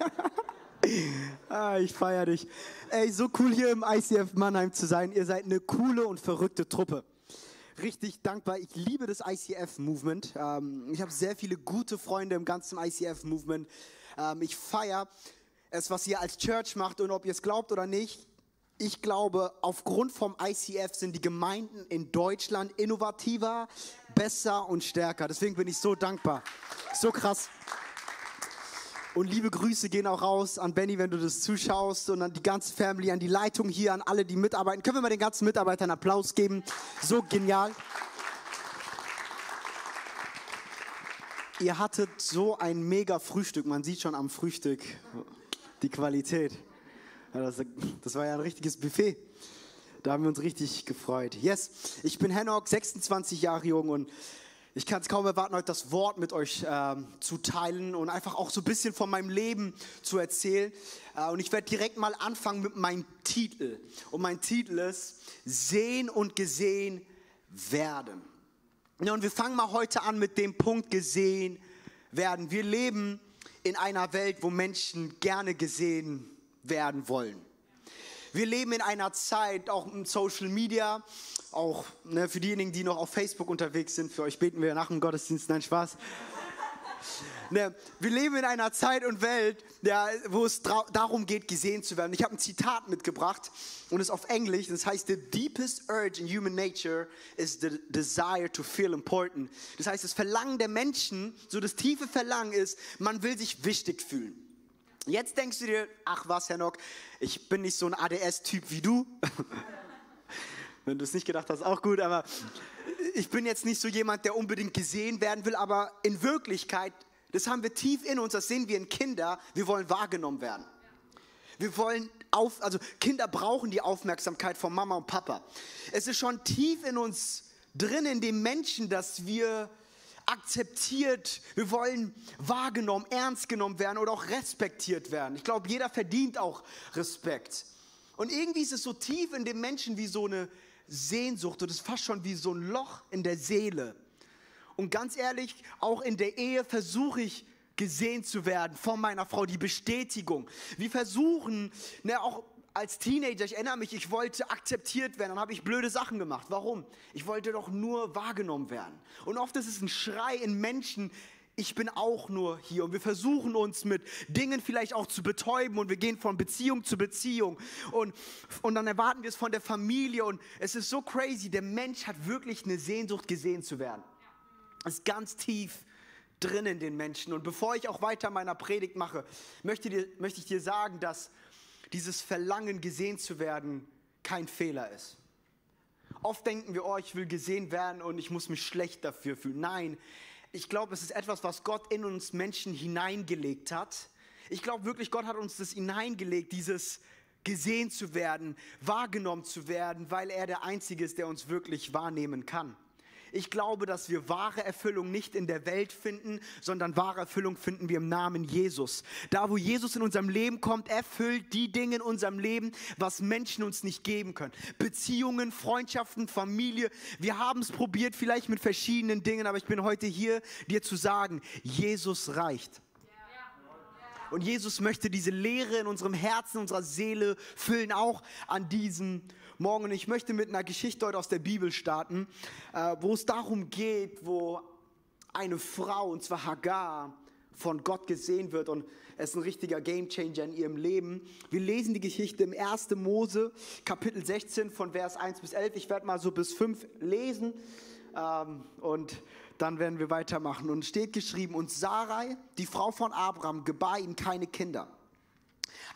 ah, ich feiere dich. Ey, so cool hier im ICF Mannheim zu sein. Ihr seid eine coole und verrückte Truppe. Richtig dankbar. Ich liebe das ICF-Movement. Ähm, ich habe sehr viele gute Freunde im ganzen ICF-Movement. Ähm, ich feiere es, was ihr als Church macht und ob ihr es glaubt oder nicht. Ich glaube, aufgrund vom ICF sind die Gemeinden in Deutschland innovativer, besser und stärker. Deswegen bin ich so dankbar. So krass. Und liebe Grüße gehen auch raus an Benny, wenn du das zuschaust und an die ganze Family, an die Leitung hier, an alle, die mitarbeiten. Können wir mal den ganzen Mitarbeitern Applaus geben? So genial. Ihr hattet so ein mega Frühstück. Man sieht schon am Frühstück die Qualität. Das, war ja ein richtiges Buffet. Da haben wir uns richtig gefreut. Yes, ich bin Henok, 26 Jahre jung und ich kann es kaum erwarten, heute das Wort mit euch äh, zu teilen und einfach auch so ein bisschen von meinem Leben zu erzählen. Äh, und ich werde direkt mal anfangen mit meinem Titel. Und mein Titel ist Sehen und gesehen werden. Ja, und wir fangen mal heute an mit dem Punkt gesehen werden. Wir leben in einer Welt, wo Menschen gerne gesehen werden wollen. Wir leben in einer Zeit, auch in Social Media, auch ne, für diejenigen, die noch auf Facebook unterwegs sind, für euch beten wir nach dem Gottesdienst, nein, Spaß. Ne, wir leben in einer Zeit und Welt, ja, wo es darum geht, gesehen zu werden. Ich habe ein Zitat mitgebracht und es ist auf Englisch. Das heißt, the deepest urge in human nature is the desire to feel important. Das heißt, das Verlangen der Menschen, so das tiefe Verlangen ist, man will sich wichtig fühlen. Jetzt denkst du dir, ach was, Herr Nock, ich bin nicht so ein ADS-Typ wie du. Wenn du es nicht gedacht hast, auch gut, aber ich bin jetzt nicht so jemand, der unbedingt gesehen werden will, aber in Wirklichkeit, das haben wir tief in uns, das sehen wir in Kinder, wir wollen wahrgenommen werden. Wir wollen auf, also Kinder brauchen die Aufmerksamkeit von Mama und Papa. Es ist schon tief in uns drin, in dem Menschen, dass wir akzeptiert, wir wollen wahrgenommen, ernst genommen werden oder auch respektiert werden. Ich glaube, jeder verdient auch Respekt. Und irgendwie ist es so tief in dem Menschen wie so eine Sehnsucht und es ist fast schon wie so ein Loch in der Seele. Und ganz ehrlich, auch in der Ehe versuche ich gesehen zu werden von meiner Frau, die Bestätigung. Wir versuchen, ne, auch als Teenager, ich erinnere mich, ich wollte akzeptiert werden, dann habe ich blöde Sachen gemacht. Warum? Ich wollte doch nur wahrgenommen werden. Und oft ist es ein Schrei in Menschen, ich bin auch nur hier und wir versuchen uns mit Dingen vielleicht auch zu betäuben und wir gehen von Beziehung zu Beziehung und, und dann erwarten wir es von der Familie und es ist so crazy, der Mensch hat wirklich eine Sehnsucht gesehen zu werden. Es ist ganz tief drin in den Menschen und bevor ich auch weiter meiner Predigt mache, möchte, dir, möchte ich dir sagen, dass dieses Verlangen gesehen zu werden kein Fehler ist. Oft denken wir, oh, ich will gesehen werden und ich muss mich schlecht dafür fühlen. Nein, ich glaube, es ist etwas, was Gott in uns Menschen hineingelegt hat. Ich glaube wirklich, Gott hat uns das hineingelegt, dieses gesehen zu werden, wahrgenommen zu werden, weil er der Einzige ist, der uns wirklich wahrnehmen kann. Ich glaube, dass wir wahre Erfüllung nicht in der Welt finden, sondern wahre Erfüllung finden wir im Namen Jesus. Da, wo Jesus in unserem Leben kommt, erfüllt die Dinge in unserem Leben, was Menschen uns nicht geben können. Beziehungen, Freundschaften, Familie. Wir haben es probiert, vielleicht mit verschiedenen Dingen, aber ich bin heute hier, dir zu sagen, Jesus reicht. Und Jesus möchte diese Leere in unserem Herzen, unserer Seele füllen, auch an diesem Morgen. Und ich möchte mit einer Geschichte heute aus der Bibel starten, äh, wo es darum geht, wo eine Frau, und zwar Hagar, von Gott gesehen wird und es ist ein richtiger Gamechanger in ihrem Leben. Wir lesen die Geschichte im 1. Mose, Kapitel 16 von Vers 1 bis 11. Ich werde mal so bis 5 lesen ähm, und dann werden wir weitermachen. Und steht geschrieben, und Sarai, die Frau von Abraham, gebar ihm keine Kinder.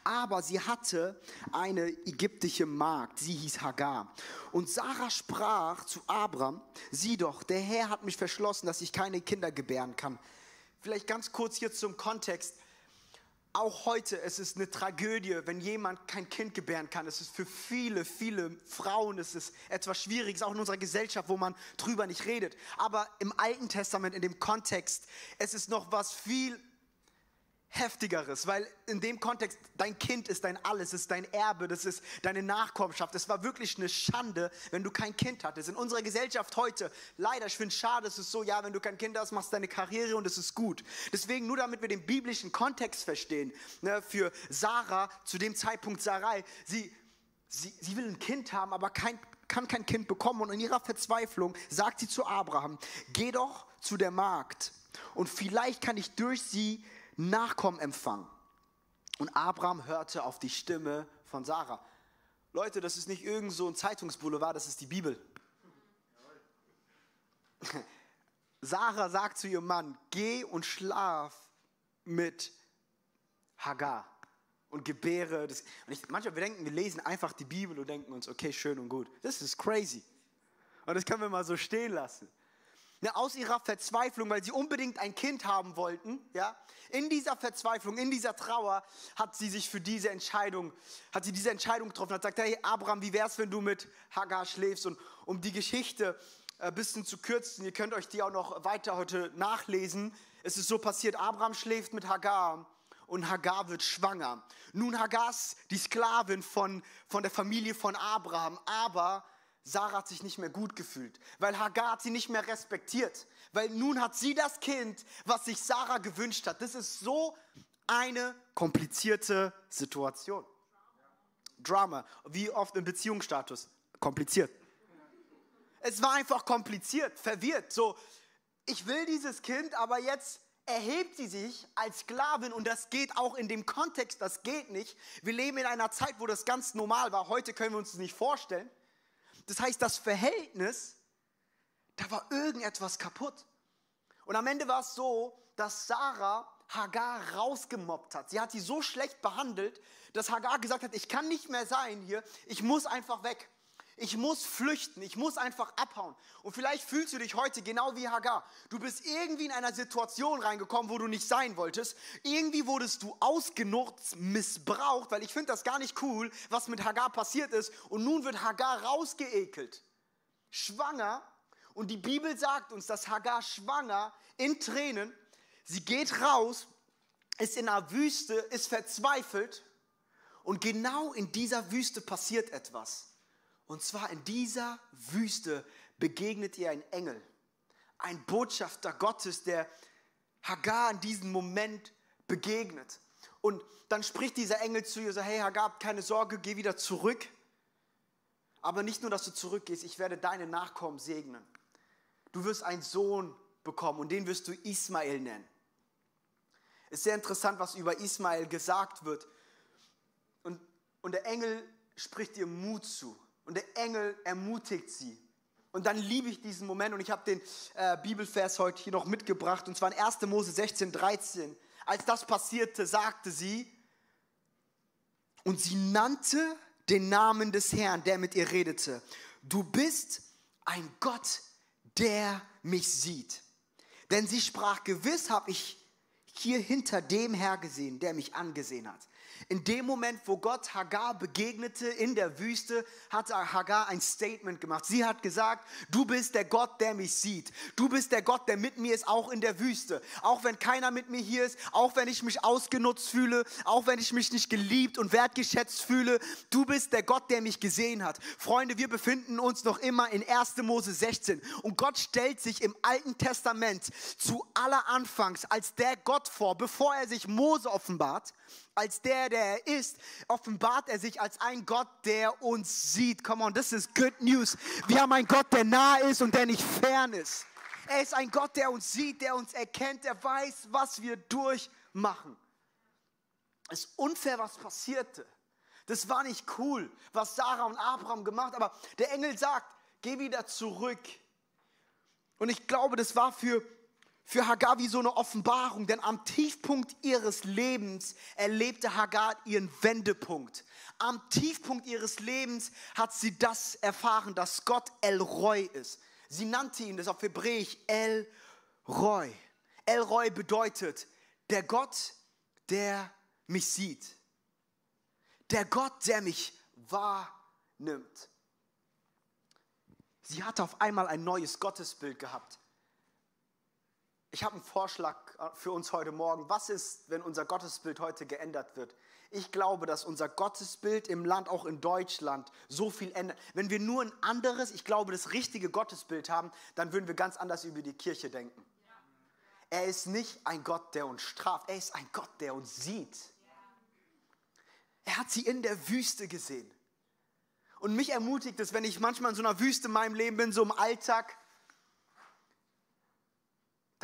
Aber sie hatte eine ägyptische Magd, sie hieß Hagar. Und Sarah sprach zu Abraham, sieh doch, der Herr hat mich verschlossen, dass ich keine Kinder gebären kann. Vielleicht ganz kurz hier zum Kontext auch heute, es ist eine Tragödie, wenn jemand kein Kind gebären kann. Es ist für viele, viele Frauen, es ist etwas Schwieriges, auch in unserer Gesellschaft, wo man drüber nicht redet. Aber im Alten Testament, in dem Kontext, es ist noch was viel heftigeres, weil in dem Kontext dein Kind ist dein Alles, ist dein Erbe, das ist deine Nachkommenschaft. Es war wirklich eine Schande, wenn du kein Kind hattest. In unserer Gesellschaft heute, leider, ich finde es schade, es ist so, ja, wenn du kein Kind hast, machst deine Karriere und es ist gut. Deswegen, nur damit wir den biblischen Kontext verstehen, ne, für Sarah, zu dem Zeitpunkt Sarai, sie, sie, sie will ein Kind haben, aber kein, kann kein Kind bekommen. Und in ihrer Verzweiflung sagt sie zu Abraham, geh doch zu der Magd und vielleicht kann ich durch sie Nachkommen empfangen. Und Abraham hörte auf die Stimme von Sarah. Leute, das ist nicht irgend so ein Zeitungsboulevard, das ist die Bibel. Sarah sagt zu ihrem Mann, geh und schlaf mit Hagar und gebäre das. Und ich, manchmal, wir denken, wir lesen einfach die Bibel und denken uns, okay, schön und gut. Das ist crazy. Und das können wir mal so stehen lassen ne, aus ihrer Verzweiflung, weil sie unbedingt ein Kind haben wollten, ja, in dieser Verzweiflung, in dieser Trauer hat sie sich für diese Entscheidung, hat sie diese Entscheidung getroffen, hat gesagt, hey Abraham, wie wär's, wenn du mit Hagar schläfst? Und um die Geschichte ein äh, bisschen zu kürzen, ihr könnt euch die auch noch weiter heute nachlesen. Es ist so passiert, Abraham schläft mit Hagar und Hagar wird schwanger. Nun, Hagar ist die Sklavin von, von der Familie von Abraham, aber Sarah hat sich nicht mehr gut gefühlt, weil Hagar hat sie nicht mehr respektiert, weil nun hat sie das Kind, was sich Sarah gewünscht hat. Das ist so eine komplizierte Situation. Drama, wie oft im Beziehungsstatus, kompliziert. Es war einfach kompliziert, verwirrt. So, ich will dieses Kind, aber jetzt erhebt sie sich als Sklavin und das geht auch in dem Kontext, das geht nicht. Wir leben in einer Zeit, wo das ganz normal war. Heute können wir uns das nicht vorstellen. Das heißt, das Verhältnis, da war irgendetwas kaputt. Und am Ende war es so, dass Sarah Hagar rausgemobbt hat. Sie hat sie so schlecht behandelt, dass Hagar gesagt hat, ich kann nicht mehr sein hier, ich muss einfach weg. Ich muss flüchten, ich muss einfach abhauen. Und vielleicht fühlst du dich heute genau wie Hagar. Du bist irgendwie in einer Situation reingekommen, wo du nicht sein wolltest. Irgendwie wurdest du ausgenutzt, missbraucht, weil ich finde das gar nicht cool, was mit Hagar passiert ist. Und nun wird Hagar rausgeekelt, schwanger. Und die Bibel sagt uns, dass Hagar schwanger in Tränen, sie geht raus, ist in einer Wüste, ist verzweifelt. Und genau in dieser Wüste passiert etwas. Und zwar in dieser Wüste begegnet ihr ein Engel, ein Botschafter Gottes, der Hagar in diesem Moment begegnet. Und dann spricht dieser Engel zu ihr, so, hey Hagar, keine Sorge, geh wieder zurück. Aber nicht nur, dass du zurückgehst, ich werde deine Nachkommen segnen. Du wirst einen Sohn bekommen und den wirst du Ismael nennen. Es ist sehr interessant, was über Ismael gesagt wird. Und, und der Engel spricht ihr Mut zu. Und der Engel ermutigt sie. Und dann liebe ich diesen Moment und ich habe den äh, Bibelvers heute hier noch mitgebracht und zwar in 1. Mose 16, 13. Als das passierte, sagte sie, und sie nannte den Namen des Herrn, der mit ihr redete. Du bist ein Gott, der mich sieht. Denn sie sprach, gewiss habe ich hier hinter dem Herr gesehen, der mich angesehen hat. In dem Moment, wo Gott Hagar begegnete in der Wüste, hat Hagar ein Statement gemacht. Sie hat gesagt, du bist der Gott, der mich sieht. Du bist der Gott, der mit mir ist, auch in der Wüste. Auch wenn keiner mit mir hier ist, auch wenn ich mich ausgenutzt fühle, auch wenn ich mich nicht geliebt und wertgeschätzt fühle. Du bist der Gott, der mich gesehen hat. Freunde, wir befinden uns noch immer in 1. Mose 16. Und Gott stellt sich im Alten Testament zu aller Anfangs als der Gott vor, bevor er sich Mose offenbart als der, der er ist, offenbart er sich als ein Gott, der uns sieht. Come on, das ist good news. Wir haben einen Gott, der nah ist und der nicht fern ist. Er ist ein Gott, der uns sieht, der uns erkennt, der weiß, was wir durchmachen. Es ist unfair, was passierte. Das war nicht cool, was Sarah und Abraham gemacht, aber der Engel sagt, geh wieder zurück. Und ich glaube, das war für für Hagar wie so eine Offenbarung, denn am Tiefpunkt ihres Lebens erlebte Hagar ihren Wendepunkt. Am Tiefpunkt ihres Lebens hat sie das erfahren, dass Gott El Roy ist. Sie nannte ihn das auf Hebräisch El Roy. El Roy bedeutet der Gott, der mich sieht. Der Gott, der mich wahrnimmt. Sie hatte auf einmal ein neues Gottesbild gehabt. Ich habe einen Vorschlag für uns heute Morgen, was ist, wenn unser Gottesbild heute geändert wird? Ich glaube, dass unser Gottesbild im Land, auch in Deutschland, so viel ändert. Wenn wir nur ein anderes, ich glaube, das richtige Gottesbild haben, dann würden wir ganz anders über die Kirche denken. Er ist nicht ein Gott, der uns straft, er ist ein Gott, der uns sieht. Er hat sie in der Wüste gesehen. Und mich ermutigt es, wenn ich manchmal in so einer Wüste in meinem Leben bin, so im Alltag,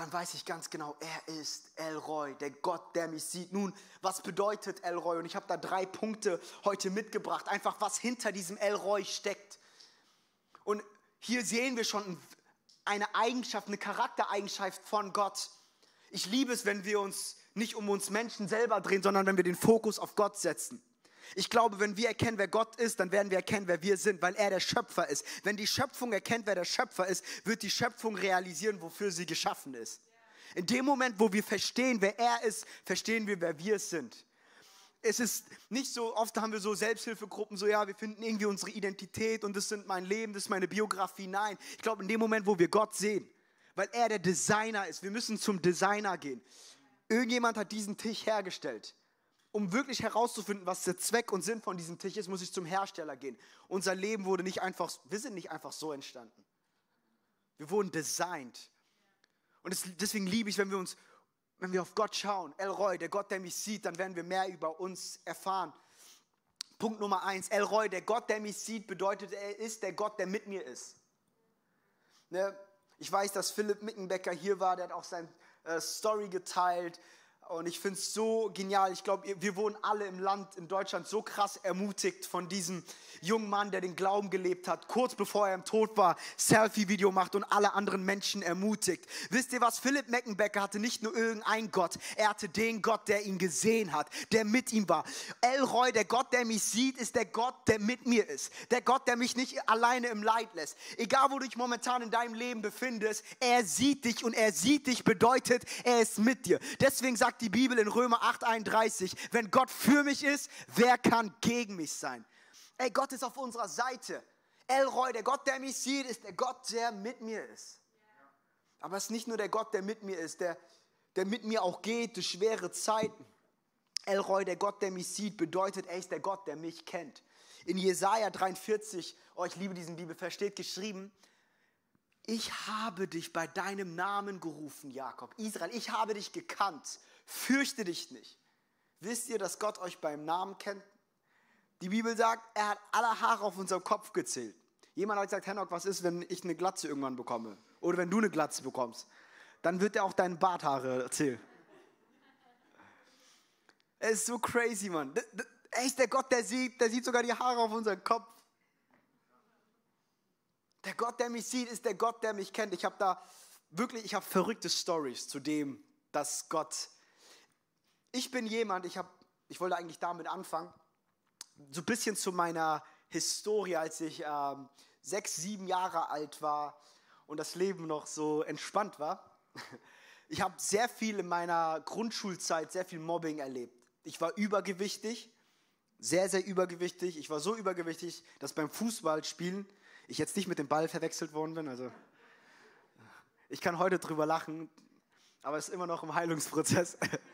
dann weiß ich ganz genau, er ist Elroy, der Gott, der mich sieht. Nun, was bedeutet Elroy? Und ich habe da drei Punkte heute mitgebracht, einfach was hinter diesem Elroy steckt. Und hier sehen wir schon eine Eigenschaft, eine Charaktereigenschaft von Gott. Ich liebe es, wenn wir uns nicht um uns Menschen selber drehen, sondern wenn wir den Fokus auf Gott setzen. Ich glaube, wenn wir erkennen, wer Gott ist, dann werden wir erkennen, wer wir sind, weil er der Schöpfer ist. Wenn die Schöpfung erkennt, wer der Schöpfer ist, wird die Schöpfung realisieren, wofür sie geschaffen ist. In dem Moment, wo wir verstehen, wer er ist, verstehen wir, wer wir sind. Es ist nicht so, oft haben wir so Selbsthilfegruppen, so ja, wir finden irgendwie unsere Identität und das sind mein Leben, das ist meine Biografie. Nein, ich glaube, in dem Moment, wo wir Gott sehen, weil er der Designer ist, wir müssen zum Designer gehen. Irgendjemand hat diesen Tisch hergestellt um wirklich herauszufinden, was der Zweck und Sinn von diesem Tisch ist, muss ich zum Hersteller gehen. Unser Leben wurde nicht einfach, wir sind nicht einfach so entstanden. Wir wurden designt. Und deswegen liebe ich, wenn wir uns, wenn wir auf Gott schauen, Elroy, der Gott, der mich sieht, dann werden wir mehr über uns erfahren. Punkt Nummer eins, Elroy, der Gott, der mich sieht, bedeutet, er ist der Gott, der mit mir ist. Ne? Ich weiß, dass Philipp Mickenbecker hier war, der hat auch seine äh, Story geteilt. Und ich finde es so genial. Ich glaube, wir wurden alle im Land, in Deutschland, so krass ermutigt von diesem jungen Mann, der den Glauben gelebt hat, kurz bevor er im Tod war, Selfie-Video macht und alle anderen Menschen ermutigt. Wisst ihr was? Philipp Meckenbecker hatte nicht nur irgendeinen Gott, er hatte den Gott, der ihn gesehen hat, der mit ihm war. Elroy, der Gott, der mich sieht, ist der Gott, der mit mir ist. Der Gott, der mich nicht alleine im Leid lässt. Egal, wo du dich momentan in deinem Leben befindest, er sieht dich und er sieht dich bedeutet, er ist mit dir. Deswegen sagt die Bibel in Römer 8:31, wenn Gott für mich ist, wer kann gegen mich sein? Ey, Gott ist auf unserer Seite. Elroy, der Gott, der mich sieht, ist der Gott, der mit mir ist. Aber es ist nicht nur der Gott, der mit mir ist, der, der mit mir auch geht durch schwere Zeiten. Elroy, der Gott, der mich sieht, bedeutet, er ist der Gott, der mich kennt. In Jesaja 43, oh, ich liebe diesen Bibelvers, steht geschrieben, ich habe dich bei deinem Namen gerufen, Jakob. Israel, ich habe dich gekannt. Fürchte dich nicht. Wisst ihr, dass Gott euch beim Namen kennt? Die Bibel sagt, er hat alle Haare auf unserem Kopf gezählt. Jemand hat gesagt, Henok, was ist, wenn ich eine Glatze irgendwann bekomme? Oder wenn du eine Glatze bekommst? Dann wird er auch deine Barthaare zählen. Es ist so crazy, Mann. Er ist der Gott, der sieht, der sieht sogar die Haare auf unserem Kopf. Der Gott, der mich sieht, ist der Gott, der mich kennt. Ich habe da wirklich, ich habe verrückte Stories zu dem, dass Gott. Ich bin jemand, ich habe, ich wollte eigentlich damit anfangen, so ein bisschen zu meiner Historie, als ich ähm, sechs, sieben Jahre alt war und das Leben noch so entspannt war. Ich habe sehr viel in meiner Grundschulzeit, sehr viel Mobbing erlebt. Ich war übergewichtig, sehr, sehr übergewichtig. Ich war so übergewichtig, dass beim Fußballspielen ich jetzt nicht mit dem Ball verwechselt worden bin. Also ich kann heute drüber lachen, aber es ist immer noch im Heilungsprozess.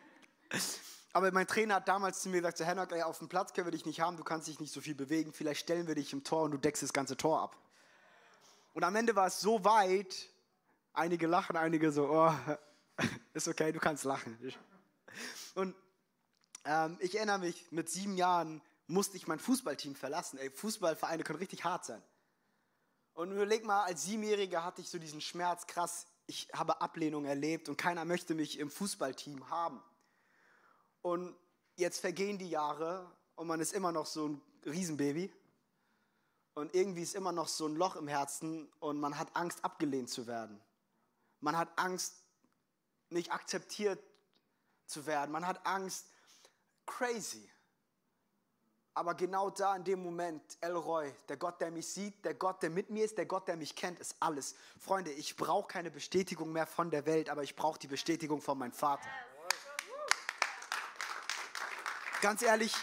Aber mein Trainer hat damals zu mir gesagt, so, ey, auf dem Platz können wir dich nicht haben, du kannst dich nicht so viel bewegen, vielleicht stellen wir dich im Tor und du deckst das ganze Tor ab. Und am Ende war es so weit, einige lachen, einige so, oh, ist okay, du kannst lachen. Und ähm, ich erinnere mich, mit sieben Jahren musste ich mein Fußballteam verlassen. Ey, Fußballvereine können richtig hart sein. Und überleg mal, als Siebenjähriger hatte ich so diesen Schmerz, krass, ich habe Ablehnung erlebt und keiner möchte mich im Fußballteam haben. Und jetzt vergehen die Jahre und man ist immer noch so ein Riesenbaby. Und irgendwie ist immer noch so ein Loch im Herzen und man hat Angst, abgelehnt zu werden. Man hat Angst, nicht akzeptiert zu werden. Man hat Angst, crazy. Aber genau da in dem Moment, Elroy, der Gott, der mich sieht, der Gott, der mit mir ist, der Gott, der mich kennt, ist alles. Freunde, ich brauche keine Bestätigung mehr von der Welt, aber ich brauche die Bestätigung von meinem Vater. Ganz ehrlich,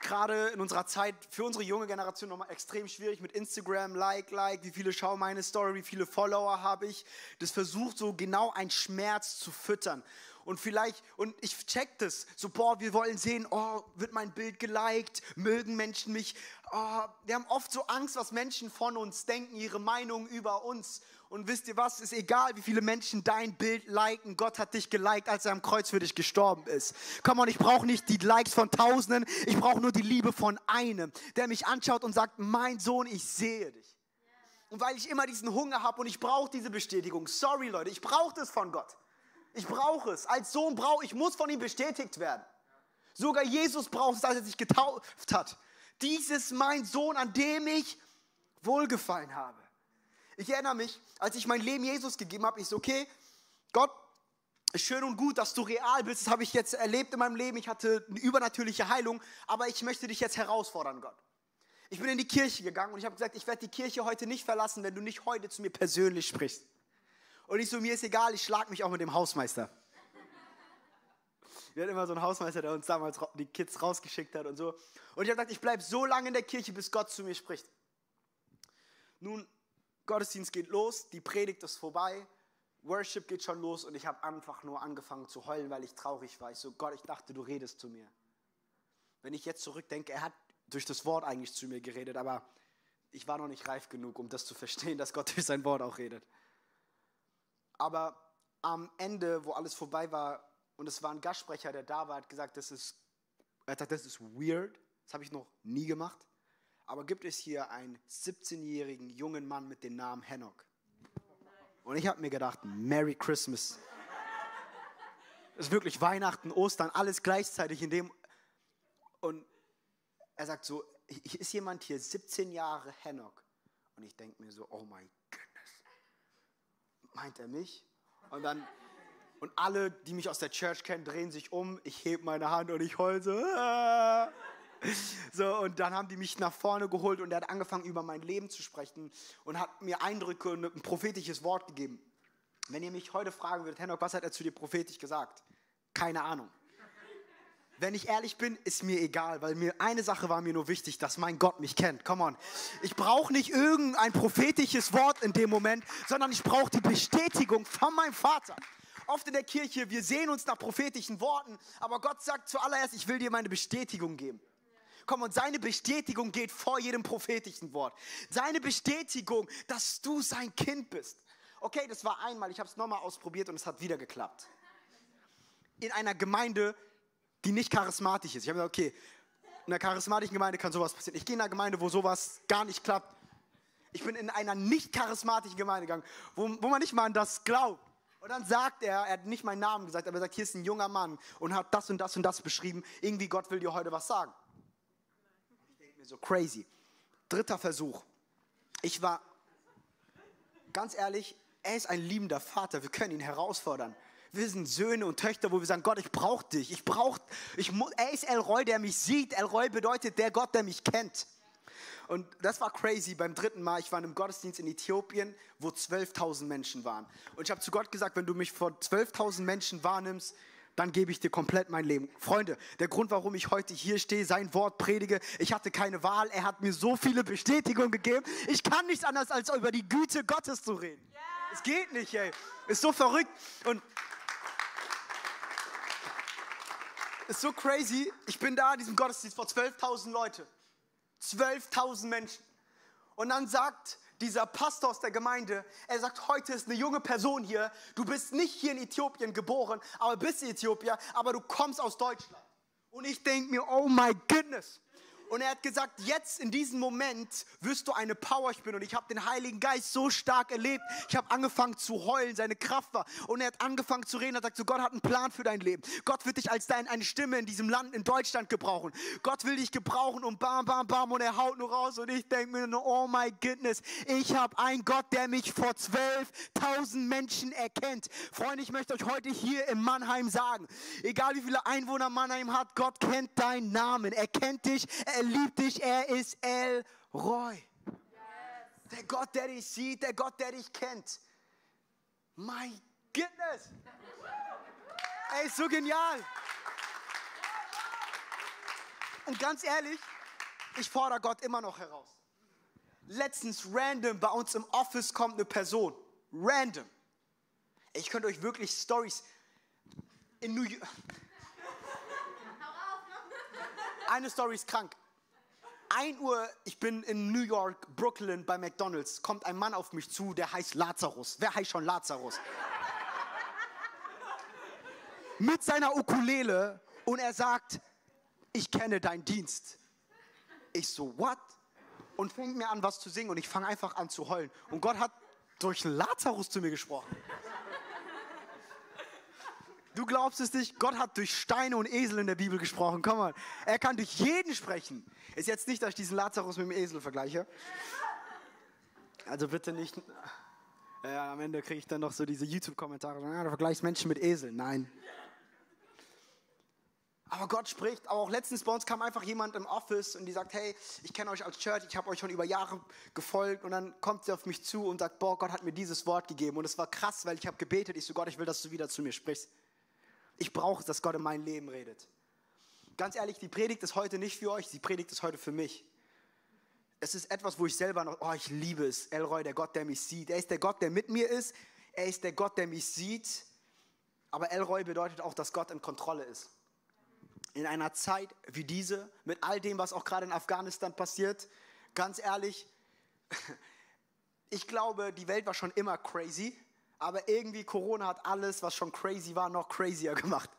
gerade in unserer Zeit für unsere junge Generation nochmal extrem schwierig mit Instagram, Like, Like, wie viele schauen meine Story, wie viele Follower habe ich. Das versucht so genau einen Schmerz zu füttern. Und vielleicht, und ich check das, so, boah, wir wollen sehen, oh, wird mein Bild geliked, mögen Menschen mich. Oh, wir haben oft so Angst, was Menschen von uns denken, ihre Meinung über uns. Und wisst ihr was? Ist egal, wie viele Menschen dein Bild liken. Gott hat dich geliked, als er am Kreuz für dich gestorben ist. Komm on, ich brauche nicht die Likes von Tausenden. Ich brauche nur die Liebe von einem, der mich anschaut und sagt, mein Sohn, ich sehe dich. Und weil ich immer diesen Hunger habe und ich brauche diese Bestätigung. Sorry, Leute, ich brauche das von Gott. Ich brauche es. Als Sohn brauche ich, muss von ihm bestätigt werden. Sogar Jesus braucht es, als er sich getauft hat. Dies ist mein Sohn, an dem ich wohlgefallen habe. Ich erinnere mich, als ich mein Leben Jesus gegeben habe, ich so, okay, Gott, schön und gut, dass du real bist. Das habe ich jetzt erlebt in meinem Leben. Ich hatte eine übernatürliche Heilung, aber ich möchte dich jetzt herausfordern, Gott. Ich bin in die Kirche gegangen und ich habe gesagt, ich werde die Kirche heute nicht verlassen, wenn du nicht heute zu mir persönlich sprichst. Und ich so, mir ist egal, ich schlag mich auch mit dem Hausmeister. Wir hatten immer so einen Hausmeister, der uns damals die Kids rausgeschickt hat und so. Und ich habe gesagt, ich bleibe so lange in der Kirche, bis Gott zu mir spricht. Nun Gottesdienst geht los, die Predigt ist vorbei, Worship geht schon los und ich habe einfach nur angefangen zu heulen, weil ich traurig war. Ich so, Gott, ich dachte, du redest zu mir. Wenn ich jetzt zurückdenke, er hat durch das Wort eigentlich zu mir geredet, aber ich war noch nicht reif genug, um das zu verstehen, dass Gott durch sein Wort auch redet. Aber am Ende, wo alles vorbei war, und es war ein Gastsprecher, der da war, hat gesagt, das ist, er hat gesagt, das ist weird, das habe ich noch nie gemacht aber gibt es hier einen 17-jährigen jungen Mann mit dem Namen Henok. Und ich habe mir gedacht, Merry Christmas. Es ist wirklich Weihnachten, Ostern, alles gleichzeitig in dem. Und er sagt so, ist jemand hier 17 Jahre Henok? Und ich denke mir so, oh my goodness. Meint er mich? Und dann, und alle, die mich aus der Church kennen, drehen sich um. Ich hebe meine Hand und ich heule so. So, und dann haben die mich nach vorne geholt und er hat angefangen, über mein Leben zu sprechen und hat mir Eindrücke und ein prophetisches Wort gegeben. Wenn ihr mich heute fragen würdet, Henok, was hat er zu dir prophetisch gesagt? Keine Ahnung. Wenn ich ehrlich bin, ist mir egal, weil mir eine Sache war mir nur wichtig, dass mein Gott mich kennt. Come on. Ich brauche nicht irgendein prophetisches Wort in dem Moment, sondern ich brauche die Bestätigung von meinem Vater oft in der Kirche, wir sehen uns nach prophetischen Worten, aber Gott sagt zuallererst, ich will dir meine Bestätigung geben. Komm, und seine Bestätigung geht vor jedem prophetischen Wort. Seine Bestätigung, dass du sein Kind bist. Okay, das war einmal, ich habe es nochmal ausprobiert und es hat wieder geklappt. In einer Gemeinde, die nicht charismatisch ist. Ich habe gesagt, okay, in einer charismatischen Gemeinde kann sowas passieren. Ich gehe in einer Gemeinde, wo sowas gar nicht klappt. Ich bin in einer nicht charismatischen Gemeinde gegangen, wo, wo man nicht mal an das glaubt. Und dann sagt er, er hat nicht meinen Namen gesagt, aber er sagt, hier ist ein junger Mann und hat das und das und das beschrieben. Irgendwie Gott will dir heute was sagen so crazy. Dritter Versuch. Ich war, ganz ehrlich, er ist ein liebender Vater. Wir können ihn herausfordern. Wir sind Söhne und Töchter, wo wir sagen, Gott, ich brauche dich. Ich brauche, ich muss, er ist Elroy, der mich sieht. Elroy bedeutet der Gott, der mich kennt. Und das war crazy beim dritten Mal. Ich war in einem Gottesdienst in Äthiopien, wo 12.000 Menschen waren. Und ich habe zu Gott gesagt, wenn du mich vor 12.000 Menschen wahrnimmst, dann gebe ich dir komplett mein Leben. Freunde, der Grund, warum ich heute hier stehe, sein Wort predige, ich hatte keine Wahl. Er hat mir so viele Bestätigungen gegeben. Ich kann nichts anderes, als über die Güte Gottes zu reden. Es yeah. geht nicht, ey. Ist so verrückt. Und ist so crazy. Ich bin da in diesem Gottesdienst vor 12.000 Leute. 12.000 Menschen. Und dann sagt dieser Pastor aus der Gemeinde, er sagt, heute ist eine junge Person hier, du bist nicht hier in Äthiopien geboren, aber bist Äthiopier, aber du kommst aus Deutschland. Und ich denke mir, oh my goodness, und er hat gesagt, jetzt in diesem Moment wirst du eine Power spüren. Und ich habe den Heiligen Geist so stark erlebt. Ich habe angefangen zu heulen, seine Kraft war. Und er hat angefangen zu reden. Er sagt so, Gott hat einen Plan für dein Leben. Gott wird dich als dein, eine Stimme in diesem Land, in Deutschland gebrauchen. Gott will dich gebrauchen und bam, bam, bam. Und er haut nur raus. Und ich denke mir nur, oh my goodness, ich habe einen Gott, der mich vor 12.000 Menschen erkennt. Freunde, ich möchte euch heute hier in Mannheim sagen, egal wie viele Einwohner Mannheim hat, Gott kennt deinen Namen. Er kennt dich, er er liebt dich, er ist El Roy. Der Gott, der dich sieht, der Gott, der dich kennt. My goodness. Er ist so genial. Und ganz ehrlich, ich fordere Gott immer noch heraus. Letztens random bei uns im Office kommt eine Person. Random. Ich könnte euch wirklich Stories in New York. Eine Story ist krank. 1 Uhr, ich bin in New York, Brooklyn bei McDonald's, kommt ein Mann auf mich zu, der heißt Lazarus. Wer heißt schon Lazarus? Mit seiner Ukulele und er sagt, ich kenne deinen Dienst. Ich so, what? Und fängt mir an, was zu singen und ich fange einfach an zu heulen. Und Gott hat durch Lazarus zu mir gesprochen. Du glaubst es nicht, Gott hat durch Steine und Esel in der Bibel gesprochen. Komm mal, er kann durch jeden sprechen. Ist jetzt nicht, dass ich diesen Lazarus mit dem Esel vergleiche. Also bitte nicht. Ja, am Ende kriege ich dann noch so diese YouTube-Kommentare. Ja, du vergleichst Menschen mit Eseln. Nein. Aber Gott spricht, aber auch letztens bei uns kam einfach jemand im Office und die sagt, hey, ich kenne euch als Church, ich habe euch schon über Jahre gefolgt und dann kommt sie auf mich zu und sagt, boah, Gott hat mir dieses Wort gegeben und es war krass, weil ich habe gebetet, ich so, Gott, ich will, dass du wieder zu mir sprichst. Ich brauche es, dass Gott in mein Leben redet. Ganz ehrlich, die Predigt ist heute nicht für euch, die Predigt ist heute für mich. Es ist etwas, wo ich selber noch, oh, ich liebe es. Elroy, der Gott, der mich sieht. Er ist der Gott, der mit mir ist. Er ist der Gott, der mich sieht. Aber Elroy bedeutet auch, dass Gott in Kontrolle ist. In einer Zeit wie diese, mit all dem, was auch gerade in Afghanistan passiert, ganz ehrlich, ich glaube, die Welt war schon immer crazy aber irgendwie Corona hat alles, was schon crazy war, noch crazier gemacht.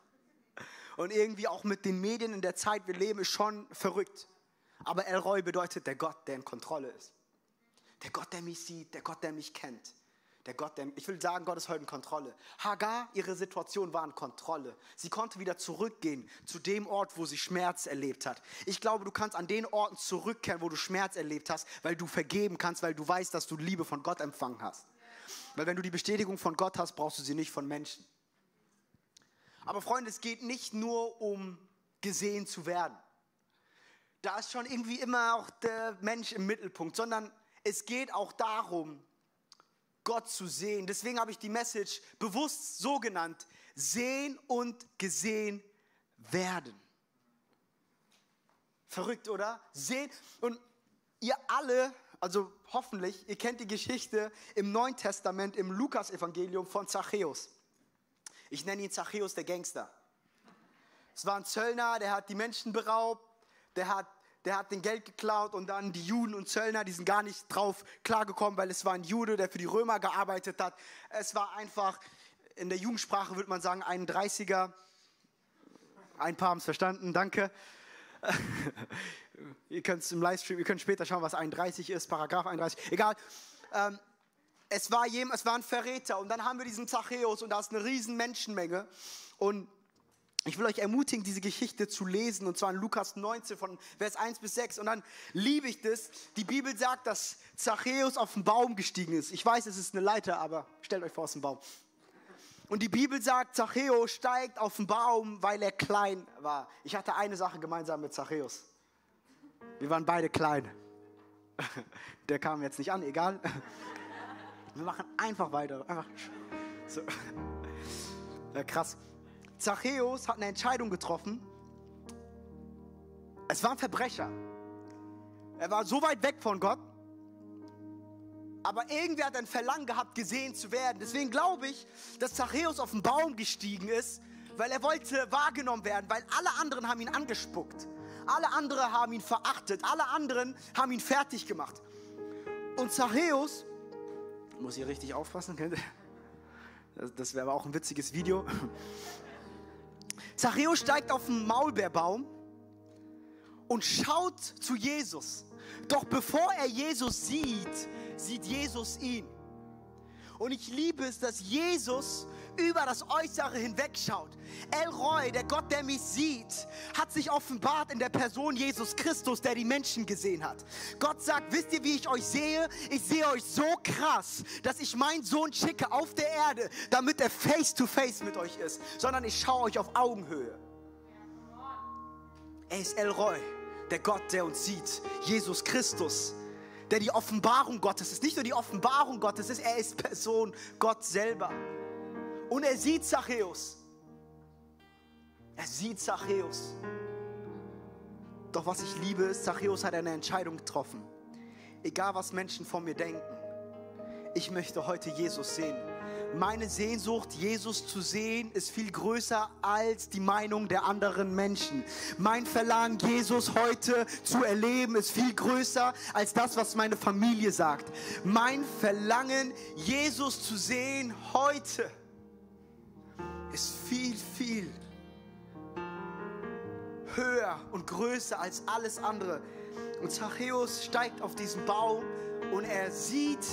Und irgendwie auch mit den Medien in der Zeit, wir leben, ist schon verrückt. Aber El Roy bedeutet der Gott, der in Kontrolle ist. Der Gott, der mich sieht, der Gott, der mich kennt. Der Gott, der, ich will sagen, Gott ist heute in Kontrolle. Hagar, ihre Situation war in Kontrolle. Sie konnte wieder zurückgehen zu dem Ort, wo sie Schmerz erlebt hat. Ich glaube, du kannst an den Orten zurückkehren, wo du Schmerz erlebt hast, weil du vergeben kannst, weil du weißt, dass du Liebe von Gott empfangen hast. Weil wenn du die Bestätigung von Gott hast, brauchst du sie nicht von Menschen. Aber Freunde, es geht nicht nur um gesehen zu werden. Da ist schon irgendwie immer auch der Mensch im Mittelpunkt, sondern es geht auch darum, Gott zu sehen. Deswegen habe ich die Message bewusst so genannt, sehen und gesehen werden. Verrückt, oder? Sehen. Und ihr alle also hoffentlich, ihr kennt die Geschichte im Neuen Testament, im Lukas-Evangelium von Zachäus. Ich nenne ihn Zachäus der Gangster. Es war ein Zöllner, der hat die Menschen beraubt, der hat, der hat den Geld geklaut und dann die Juden und Zöllner, die sind gar nicht drauf klargekommen, weil es war ein Jude, der für die Römer gearbeitet hat. Es war einfach, in der Jugendsprache würde man sagen, ein 30er. Ein paar haben es verstanden, danke. Ihr könnt es im Livestream, ihr könnt später schauen, was 31 ist, Paragraph 31, egal. Ähm, es war, jem, es war ein Verräter und dann haben wir diesen Zachäus und da ist eine riesen Menschenmenge und ich will euch ermutigen, diese Geschichte zu lesen, und zwar in Lukas 19 von Vers 1 bis 6. Und dann liebe ich das. Die Bibel sagt, dass Zachäus auf den Baum gestiegen ist. Ich weiß, es ist eine Leiter, aber stellt euch vor, es ist ein Baum. Und die Bibel sagt, Zachäus steigt auf den Baum, weil er klein war. Ich hatte eine Sache gemeinsam mit Zachäus. Wir waren beide klein. Der kam jetzt nicht an, egal. Wir machen einfach weiter. Einfach so. Ja, krass. Zachäus hat eine Entscheidung getroffen. Es war ein Verbrecher. Er war so weit weg von Gott. Aber irgendwer hat ein Verlangen gehabt, gesehen zu werden. Deswegen glaube ich, dass Zachäus auf den Baum gestiegen ist, weil er wollte wahrgenommen werden, weil alle anderen haben ihn angespuckt. Alle anderen haben ihn verachtet. Alle anderen haben ihn fertig gemacht. Und Zachäus, muss hier richtig aufpassen, das wäre aber auch ein witziges Video. Zachäus steigt auf den Maulbeerbaum und schaut zu Jesus. Doch bevor er Jesus sieht, sieht Jesus ihn. Und ich liebe es, dass Jesus über das Äußere hinwegschaut. El Roy, der Gott, der mich sieht, hat sich offenbart in der Person Jesus Christus, der die Menschen gesehen hat. Gott sagt, wisst ihr, wie ich euch sehe? Ich sehe euch so krass, dass ich meinen Sohn schicke auf der Erde, damit er face to face mit euch ist, sondern ich schaue euch auf Augenhöhe. Er ist El Roy, der Gott, der uns sieht. Jesus Christus der die Offenbarung Gottes ist. Nicht nur die Offenbarung Gottes ist, er ist Person Gott selber. Und er sieht Zachäus. Er sieht Zachäus. Doch was ich liebe, ist, Zachäus hat eine Entscheidung getroffen. Egal was Menschen von mir denken, ich möchte heute Jesus sehen. Meine Sehnsucht, Jesus zu sehen, ist viel größer als die Meinung der anderen Menschen. Mein Verlangen, Jesus heute zu erleben, ist viel größer als das, was meine Familie sagt. Mein Verlangen, Jesus zu sehen heute, ist viel, viel höher und größer als alles andere. Und Zachäus steigt auf diesen Baum und er sieht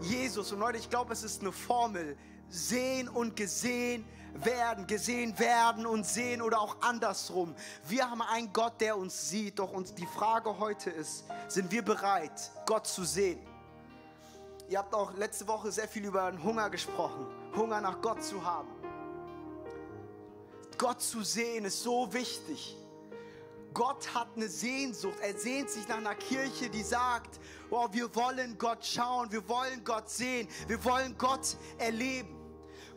Jesus. Und Leute, ich glaube, es ist eine Formel. Sehen und gesehen werden, gesehen werden und sehen oder auch andersrum. Wir haben einen Gott, der uns sieht. Doch uns die Frage heute ist, sind wir bereit, Gott zu sehen? Ihr habt auch letzte Woche sehr viel über den Hunger gesprochen. Hunger nach Gott zu haben. Gott zu sehen ist so wichtig. Gott hat eine Sehnsucht. Er sehnt sich nach einer Kirche, die sagt, oh, wir wollen Gott schauen, wir wollen Gott sehen, wir wollen Gott erleben.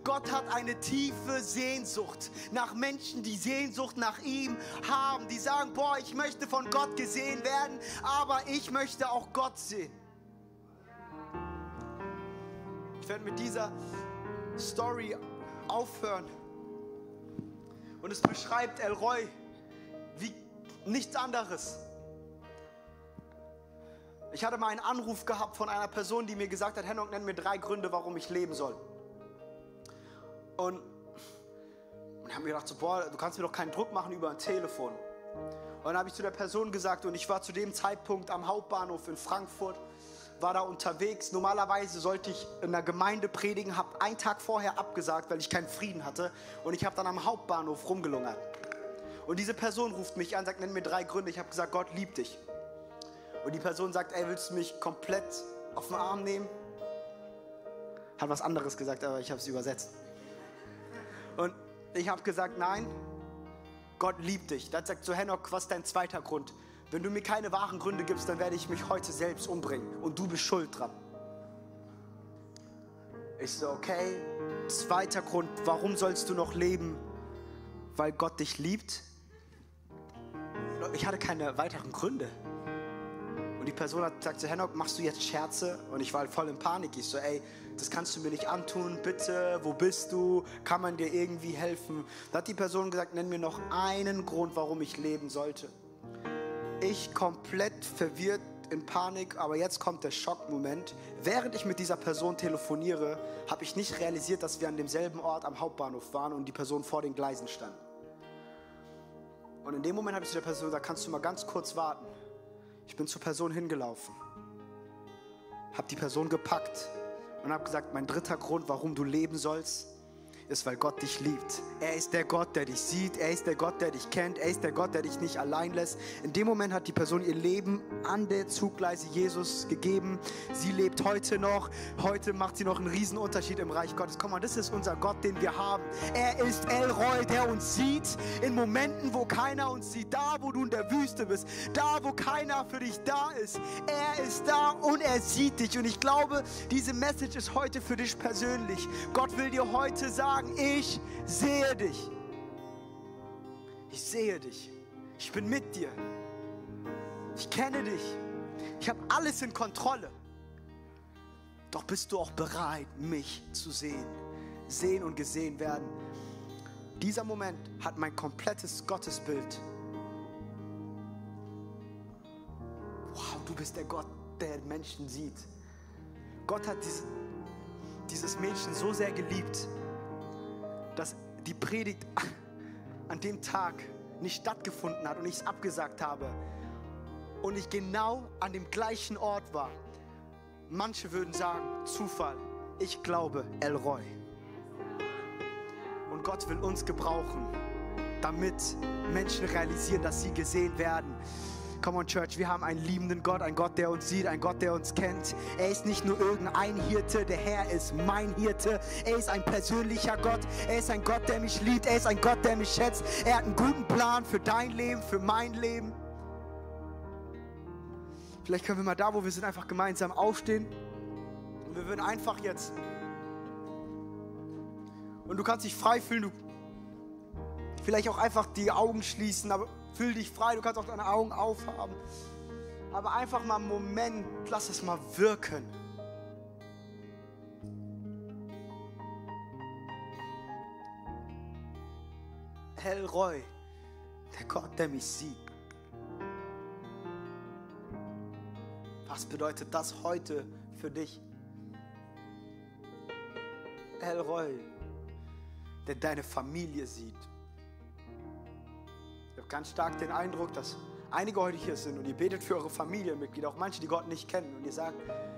Gott hat eine tiefe Sehnsucht nach Menschen, die Sehnsucht nach ihm haben, die sagen, boah, ich möchte von Gott gesehen werden, aber ich möchte auch Gott sehen. Ich werde mit dieser Story aufhören. Und es beschreibt Elroy, wie nichts anderes. Ich hatte mal einen Anruf gehabt von einer Person, die mir gesagt hat, Henok, nenn mir drei Gründe, warum ich leben soll. Und, und haben mir gedacht, so, boah, du kannst mir doch keinen Druck machen über ein Telefon. Und dann habe ich zu der Person gesagt, und ich war zu dem Zeitpunkt am Hauptbahnhof in Frankfurt, war da unterwegs. Normalerweise sollte ich in der Gemeinde predigen, habe einen Tag vorher abgesagt, weil ich keinen Frieden hatte. Und ich habe dann am Hauptbahnhof rumgelungert. Und diese Person ruft mich an, sagt, nenn mir drei Gründe. Ich habe gesagt, Gott liebt dich. Und die Person sagt, ey, willst du mich komplett auf den Arm nehmen? Hat was anderes gesagt, aber ich habe es übersetzt. Und ich habe gesagt, nein, Gott liebt dich. Dann sagt so, Henok, was ist dein zweiter Grund? Wenn du mir keine wahren Gründe gibst, dann werde ich mich heute selbst umbringen. Und du bist schuld dran. Ich so, okay, zweiter Grund, warum sollst du noch leben? Weil Gott dich liebt? Ich hatte keine weiteren Gründe. Und die Person hat gesagt, so, Henok, machst du jetzt Scherze? Und ich war voll in Panik. Ich so, ey, das kannst du mir nicht antun, bitte, wo bist du? Kann man dir irgendwie helfen? Da hat die Person gesagt, nenn mir noch einen Grund, warum ich leben sollte. Ich komplett verwirrt, in Panik, aber jetzt kommt der Schockmoment. Während ich mit dieser Person telefoniere, habe ich nicht realisiert, dass wir an demselben Ort am Hauptbahnhof waren und die Person vor den Gleisen stand. Und in dem Moment habe ich zu der Person gesagt, kannst du mal ganz kurz warten. Ich bin zur Person hingelaufen, habe die Person gepackt und habe gesagt, mein dritter Grund, warum du leben sollst, ist, weil Gott dich liebt. Er ist der Gott, der dich sieht. Er ist der Gott, der dich kennt. Er ist der Gott, der dich nicht allein lässt. In dem Moment hat die Person ihr Leben an der Zuggleise Jesus gegeben. Sie lebt heute noch. Heute macht sie noch einen riesen Unterschied im Reich Gottes. Komm mal, das ist unser Gott, den wir haben. Er ist Elroy, der uns sieht in Momenten, wo keiner uns sieht. Da, wo du in der Wüste bist. Da, wo keiner für dich da ist. Er ist da und er sieht dich. Und ich glaube, diese Message ist heute für dich persönlich. Gott will dir heute sagen, sagen, ich sehe dich. Ich sehe dich. Ich bin mit dir. Ich kenne dich. Ich habe alles in Kontrolle. Doch bist du auch bereit, mich zu sehen? Sehen und gesehen werden. Dieser Moment hat mein komplettes Gottesbild. Wow, du bist der Gott, der Menschen sieht. Gott hat dieses, dieses Mädchen so sehr geliebt, dass die Predigt an dem Tag nicht stattgefunden hat und ich es abgesagt habe und ich genau an dem gleichen Ort war. Manche würden sagen, Zufall. Ich glaube, Elroy. Und Gott will uns gebrauchen, damit Menschen realisieren, dass sie gesehen werden. Come on, Church, wir haben einen liebenden Gott, einen Gott, der uns sieht, einen Gott, der uns kennt. Er ist nicht nur irgendein Hirte, der Herr ist mein Hirte. Er ist ein persönlicher Gott. Er ist ein Gott, der mich liebt. Er ist ein Gott, der mich schätzt. Er hat einen guten Plan für dein Leben, für mein Leben. Vielleicht können wir mal da, wo wir sind, einfach gemeinsam aufstehen. Und wir würden einfach jetzt. Und du kannst dich frei fühlen. Du Vielleicht auch einfach die Augen schließen, aber fühl dich frei, du kannst auch deine Augen aufhaben. Aber einfach mal einen Moment, lass es mal wirken. Elroy, der Gott, der mich sieht. Was bedeutet das heute für dich? Elroy, der deine Familie sieht. Ganz stark den Eindruck, dass einige heute hier sind und ihr betet für eure Familienmitglieder, auch manche, die Gott nicht kennen. Und ihr sagt,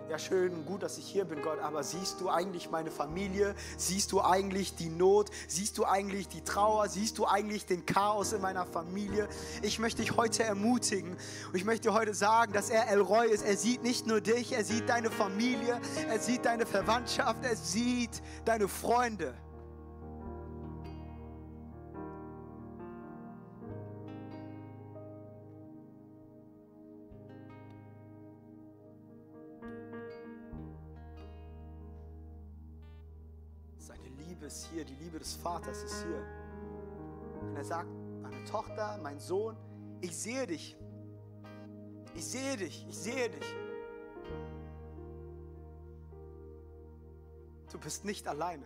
ja schön, gut, dass ich hier bin, Gott, aber siehst du eigentlich meine Familie? Siehst du eigentlich die Not? Siehst du eigentlich die Trauer? Siehst du eigentlich den Chaos in meiner Familie? Ich möchte dich heute ermutigen und ich möchte heute sagen, dass er Elroy ist. Er sieht nicht nur dich, er sieht deine Familie, er sieht deine Verwandtschaft, er sieht deine Freunde. Vaters ist hier. Und er sagt, meine Tochter, mein Sohn, ich sehe dich. Ich sehe dich, ich sehe dich. Du bist nicht alleine.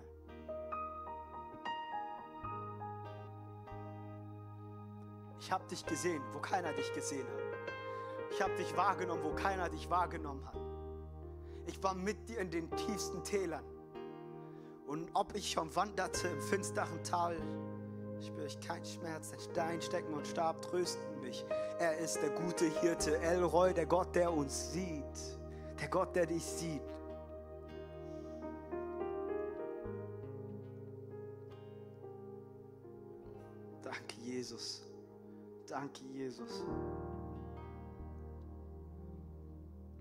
Ich habe dich gesehen, wo keiner dich gesehen hat. Ich habe dich wahrgenommen, wo keiner dich wahrgenommen hat. Ich war mit dir in den tiefsten Tälern. Und ob ich schon wanderte im finsteren Tal, spüre ich keinen Schmerz, denn Stein, Stecken und Stab trösten mich. Er ist der gute Hirte, Elroy, der Gott, der uns sieht, der Gott, der dich sieht. Danke, Jesus. Danke, Jesus.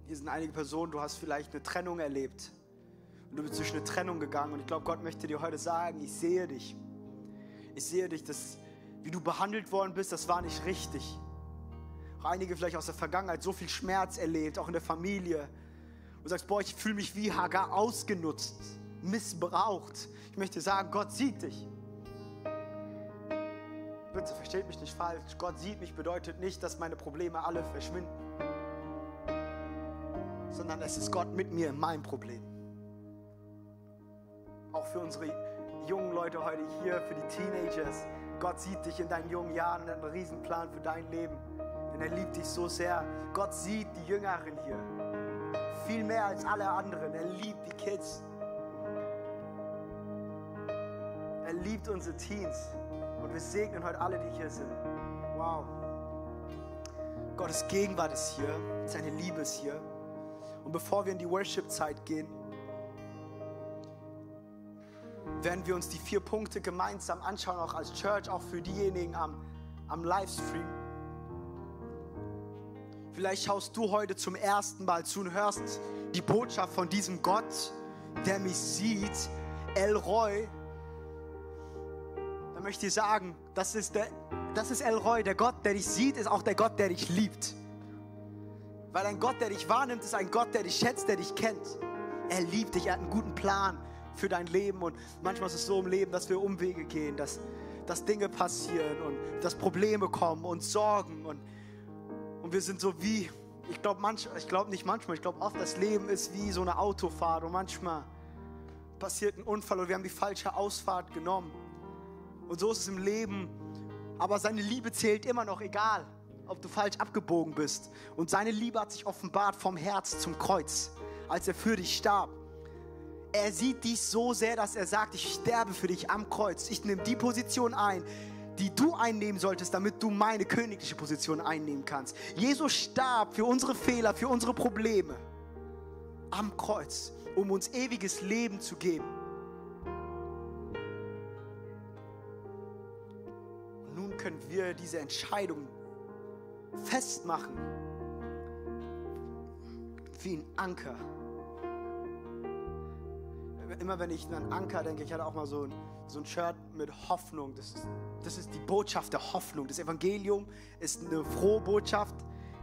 Hier sind einige Personen, du hast vielleicht eine Trennung erlebt. Und du bist durch eine Trennung gegangen. Und ich glaube, Gott möchte dir heute sagen, ich sehe dich. Ich sehe dich, dass, wie du behandelt worden bist, das war nicht richtig. Auch einige vielleicht aus der Vergangenheit so viel Schmerz erlebt, auch in der Familie. Du sagst, boah, ich fühle mich wie Hagar ausgenutzt, missbraucht. Ich möchte sagen, Gott sieht dich. Bitte versteht mich nicht falsch. Gott sieht mich bedeutet nicht, dass meine Probleme alle verschwinden, sondern es ist Gott mit mir in meinem Problem auch für unsere jungen Leute heute hier, für die Teenagers. Gott sieht dich in deinen jungen Jahren und einen Riesenplan für dein Leben. Denn er liebt dich so sehr. Gott sieht die Jüngeren hier. Viel mehr als alle anderen. Er liebt die Kids. Er liebt unsere Teens. Und wir segnen heute alle, die hier sind. Wow. Gottes Gegenwart ist hier. Seine Liebe ist hier. Und bevor wir in die Worship-Zeit gehen, werden wir uns die vier Punkte gemeinsam anschauen, auch als Church, auch für diejenigen am, am Livestream. Vielleicht schaust du heute zum ersten Mal zu und hörst die Botschaft von diesem Gott, der mich sieht, El Roy. Dann möchte ich sagen, das ist, der, das ist El Roy, der Gott, der dich sieht, ist auch der Gott, der dich liebt. Weil ein Gott, der dich wahrnimmt, ist ein Gott, der dich schätzt, der dich kennt. Er liebt dich, er hat einen guten Plan für dein Leben. Und manchmal ist es so im Leben, dass wir Umwege gehen, dass, dass Dinge passieren und dass Probleme kommen und Sorgen. Und, und wir sind so wie, ich glaube manch, glaub nicht manchmal, ich glaube oft, das Leben ist wie so eine Autofahrt. Und manchmal passiert ein Unfall und wir haben die falsche Ausfahrt genommen. Und so ist es im Leben. Aber seine Liebe zählt immer noch, egal ob du falsch abgebogen bist. Und seine Liebe hat sich offenbart vom Herz zum Kreuz, als er für dich starb. Er sieht dich so sehr, dass er sagt, ich sterbe für dich am Kreuz. Ich nehme die Position ein, die du einnehmen solltest, damit du meine königliche Position einnehmen kannst. Jesus starb für unsere Fehler, für unsere Probleme am Kreuz, um uns ewiges Leben zu geben. Nun können wir diese Entscheidung festmachen wie ein Anker immer wenn ich an Anker denke, ich hatte auch mal so ein, so ein Shirt mit Hoffnung. Das ist, das ist die Botschaft der Hoffnung. Das Evangelium ist eine frohe Botschaft.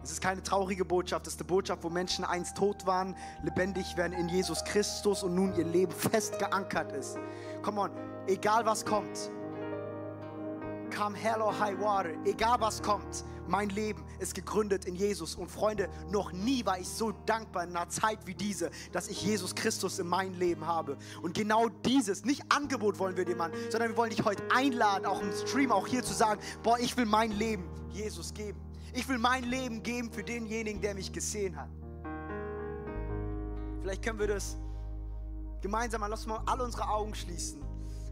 Es ist keine traurige Botschaft. Es ist eine Botschaft, wo Menschen einst tot waren, lebendig werden in Jesus Christus und nun ihr Leben fest geankert ist. Come on, egal was kommt, come hell or high water, egal was kommt, mein Leben ist gegründet in Jesus. Und Freunde, noch nie war ich so dankbar in einer Zeit wie diese, dass ich Jesus Christus in mein Leben habe. Und genau dieses, nicht Angebot wollen wir dir, Mann, sondern wir wollen dich heute einladen, auch im Stream, auch hier zu sagen, boah, ich will mein Leben Jesus geben. Ich will mein Leben geben für denjenigen, der mich gesehen hat. Vielleicht können wir das gemeinsam, lass mal alle unsere Augen schließen.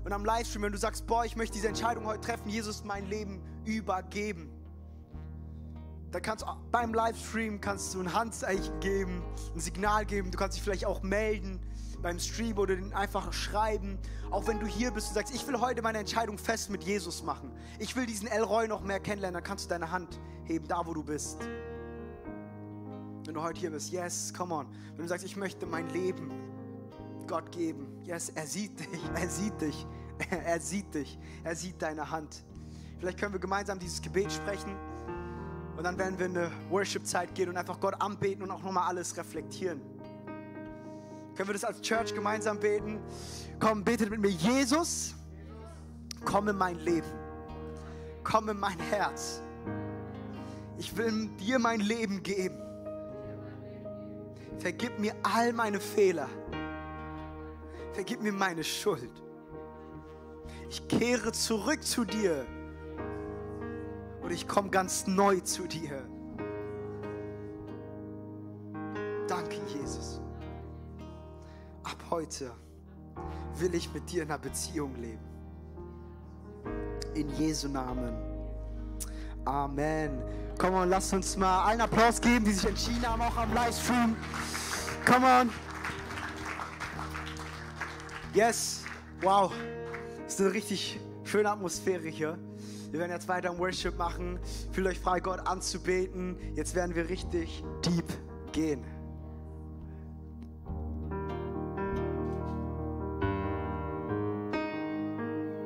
Und am Livestream, wenn du sagst, boah, ich möchte diese Entscheidung heute treffen, Jesus mein Leben übergeben. Dann kannst du beim Livestream kannst du ein Handzeichen geben, ein Signal geben. Du kannst dich vielleicht auch melden beim Stream oder einfach schreiben. Auch wenn du hier bist und sagst, ich will heute meine Entscheidung fest mit Jesus machen. Ich will diesen Elroy noch mehr kennenlernen. Dann kannst du deine Hand heben, da wo du bist. Wenn du heute hier bist, yes, come on. Wenn du sagst, ich möchte mein Leben Gott geben. Yes, er sieht dich, er sieht dich, er sieht dich, er sieht deine Hand. Vielleicht können wir gemeinsam dieses Gebet sprechen und dann werden wir in eine Worship-Zeit gehen und einfach Gott anbeten und auch nochmal alles reflektieren. Können wir das als Church gemeinsam beten? Komm, betet mit mir, Jesus, komm in mein Leben, komm in mein Herz. Ich will dir mein Leben geben. Vergib mir all meine Fehler. Vergib mir meine Schuld. Ich kehre zurück zu dir und ich komme ganz neu zu dir. Danke, Jesus. Ab heute will ich mit dir in einer Beziehung leben. In Jesu Namen. Amen. Komm on, lasst uns mal einen Applaus geben, die sich entschieden haben, auch am Livestream. Come on. Yes, wow. Das ist eine richtig schöne Atmosphäre hier. Wir werden jetzt weiter im Worship machen. Fühlt euch frei, Gott anzubeten. Jetzt werden wir richtig deep gehen.